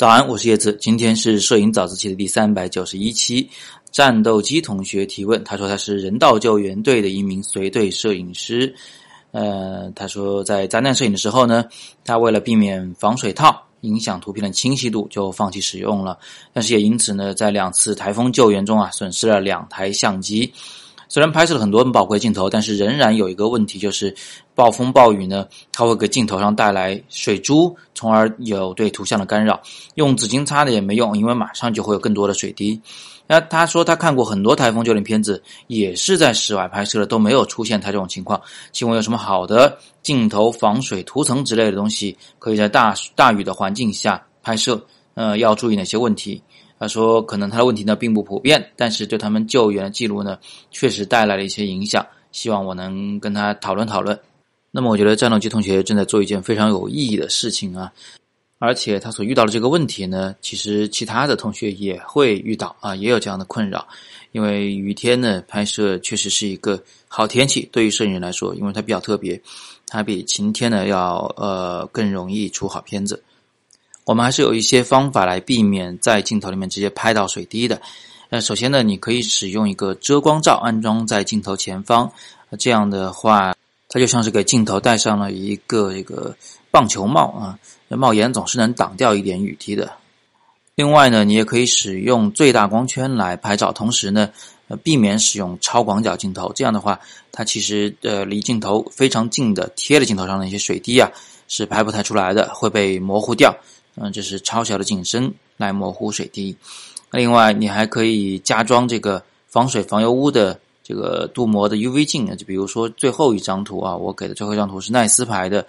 早安，我是叶子。今天是摄影早自习的第三百九十一期。战斗机同学提问，他说他是人道救援队的一名随队摄影师。呃，他说在灾难摄影的时候呢，他为了避免防水套影响图片的清晰度，就放弃使用了。但是也因此呢，在两次台风救援中啊，损失了两台相机。虽然拍摄了很多很宝贵镜头，但是仍然有一个问题，就是暴风暴雨呢，它会给镜头上带来水珠，从而有对图像的干扰。用纸巾擦的也没用，因为马上就会有更多的水滴。那他说他看过很多台风救援片子，也是在室外拍摄的，都没有出现他这种情况。请问有什么好的镜头防水涂层之类的东西，可以在大大雨的环境下拍摄？呃，要注意哪些问题？他说：“可能他的问题呢并不普遍，但是对他们救援的记录呢确实带来了一些影响。希望我能跟他讨论讨论。那么，我觉得战斗机同学正在做一件非常有意义的事情啊！而且他所遇到的这个问题呢，其实其他的同学也会遇到啊，也有这样的困扰。因为雨天呢拍摄确实是一个好天气，对于摄影人来说，因为它比较特别，它比晴天呢要呃更容易出好片子。”我们还是有一些方法来避免在镜头里面直接拍到水滴的。那首先呢，你可以使用一个遮光罩安装在镜头前方，这样的话，它就像是给镜头戴上了一个这个棒球帽啊，那帽檐总是能挡掉一点雨滴的。另外呢，你也可以使用最大光圈来拍照，同时呢，呃，避免使用超广角镜头。这样的话，它其实呃离镜头非常近的贴在镜头上的一些水滴啊，是拍不太出来的，会被模糊掉。嗯，就是超小的景深来模糊水滴。另外，你还可以加装这个防水防油污的这个镀膜的 UV 镜就比如说最后一张图啊，我给的最后一张图是奈斯牌的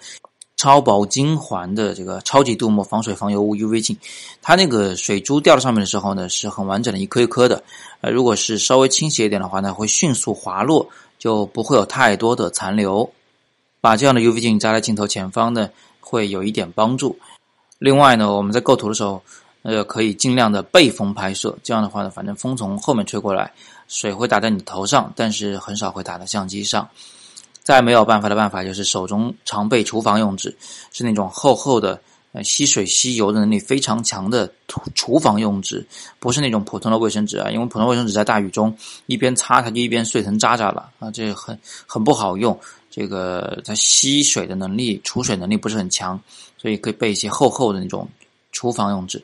超薄金环的这个超级镀膜防水防油污 UV 镜。它那个水珠掉到上面的时候呢，是很完整的一颗一颗的。呃，如果是稍微倾斜一点的话呢，会迅速滑落，就不会有太多的残留。把这样的 UV 镜加在镜头前方呢，会有一点帮助。另外呢，我们在构图的时候，呃，可以尽量的背风拍摄。这样的话呢，反正风从后面吹过来，水会打在你头上，但是很少会打到相机上。再没有办法的办法，就是手中常备厨房用纸，是那种厚厚的、呃吸水吸油的能力非常强的厨房用纸，不是那种普通的卫生纸啊。因为普通卫生纸在大雨中一边擦它就一边碎成渣渣了啊，这很很不好用。这个它吸水的能力、储水能力不是很强。所以可以备一些厚厚的那种厨房用纸。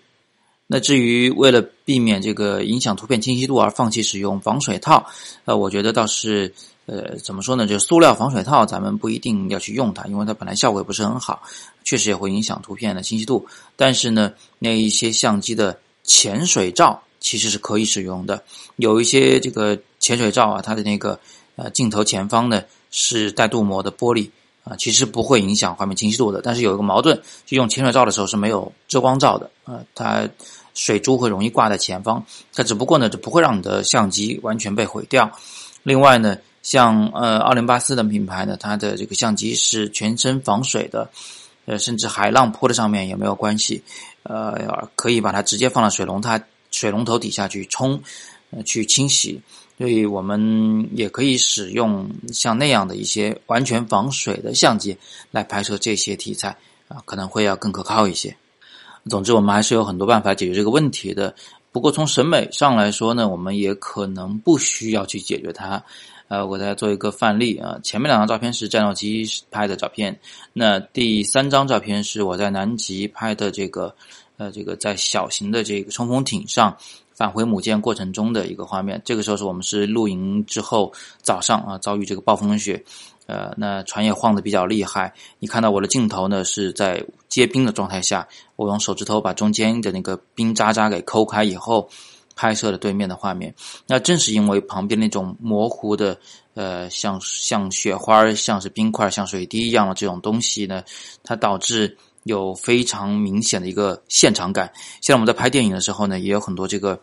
那至于为了避免这个影响图片清晰度而放弃使用防水套，呃，我觉得倒是呃怎么说呢？就塑料防水套，咱们不一定要去用它，因为它本来效果也不是很好，确实也会影响图片的清晰度。但是呢，那一些相机的潜水罩其实是可以使用的。有一些这个潜水罩啊，它的那个呃镜头前方呢是带镀膜的玻璃。啊，其实不会影响画面清晰度的，但是有一个矛盾，就用潜水照的时候是没有遮光罩的，啊，它水珠会容易挂在前方，它只不过呢，就不会让你的相机完全被毁掉。另外呢，像呃奥林巴斯的品牌呢，它的这个相机是全身防水的，呃，甚至海浪泼在上面也没有关系，呃，可以把它直接放到水龙它水龙头底下去冲，呃，去清洗。所以我们也可以使用像那样的一些完全防水的相机来拍摄这些题材啊，可能会要更可靠一些。总之，我们还是有很多办法解决这个问题的。不过从审美上来说呢，我们也可能不需要去解决它。呃，我给大家做一个范例啊，前面两张照片是战斗机拍的照片，那第三张照片是我在南极拍的这个呃这个在小型的这个冲锋艇上。返回母舰过程中的一个画面，这个时候是我们是露营之后早上啊，遭遇这个暴风雪，呃，那船也晃得比较厉害。你看到我的镜头呢是在结冰的状态下，我用手指头把中间的那个冰渣渣给抠开以后，拍摄的对面的画面。那正是因为旁边那种模糊的，呃，像像雪花、像是冰块、像水滴一样的这种东西呢，它导致。有非常明显的一个现场感，像我们在拍电影的时候呢，也有很多这个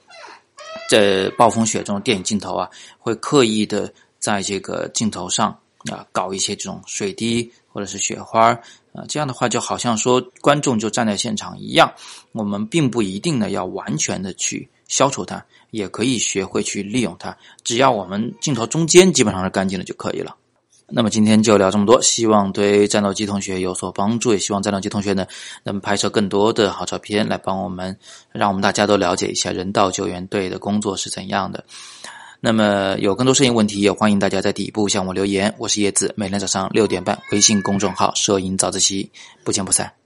在暴风雪中电影镜头啊，会刻意的在这个镜头上啊搞一些这种水滴或者是雪花啊，这样的话就好像说观众就站在现场一样。我们并不一定呢要完全的去消除它，也可以学会去利用它，只要我们镜头中间基本上是干净的就可以了。那么今天就聊这么多，希望对战斗机同学有所帮助，也希望战斗机同学呢能拍摄更多的好照片，来帮我们，让我们大家都了解一下人道救援队的工作是怎样的。那么有更多摄影问题，也欢迎大家在底部向我留言。我是叶子，每天早上六点半，微信公众号“摄影早自习”，不见不散。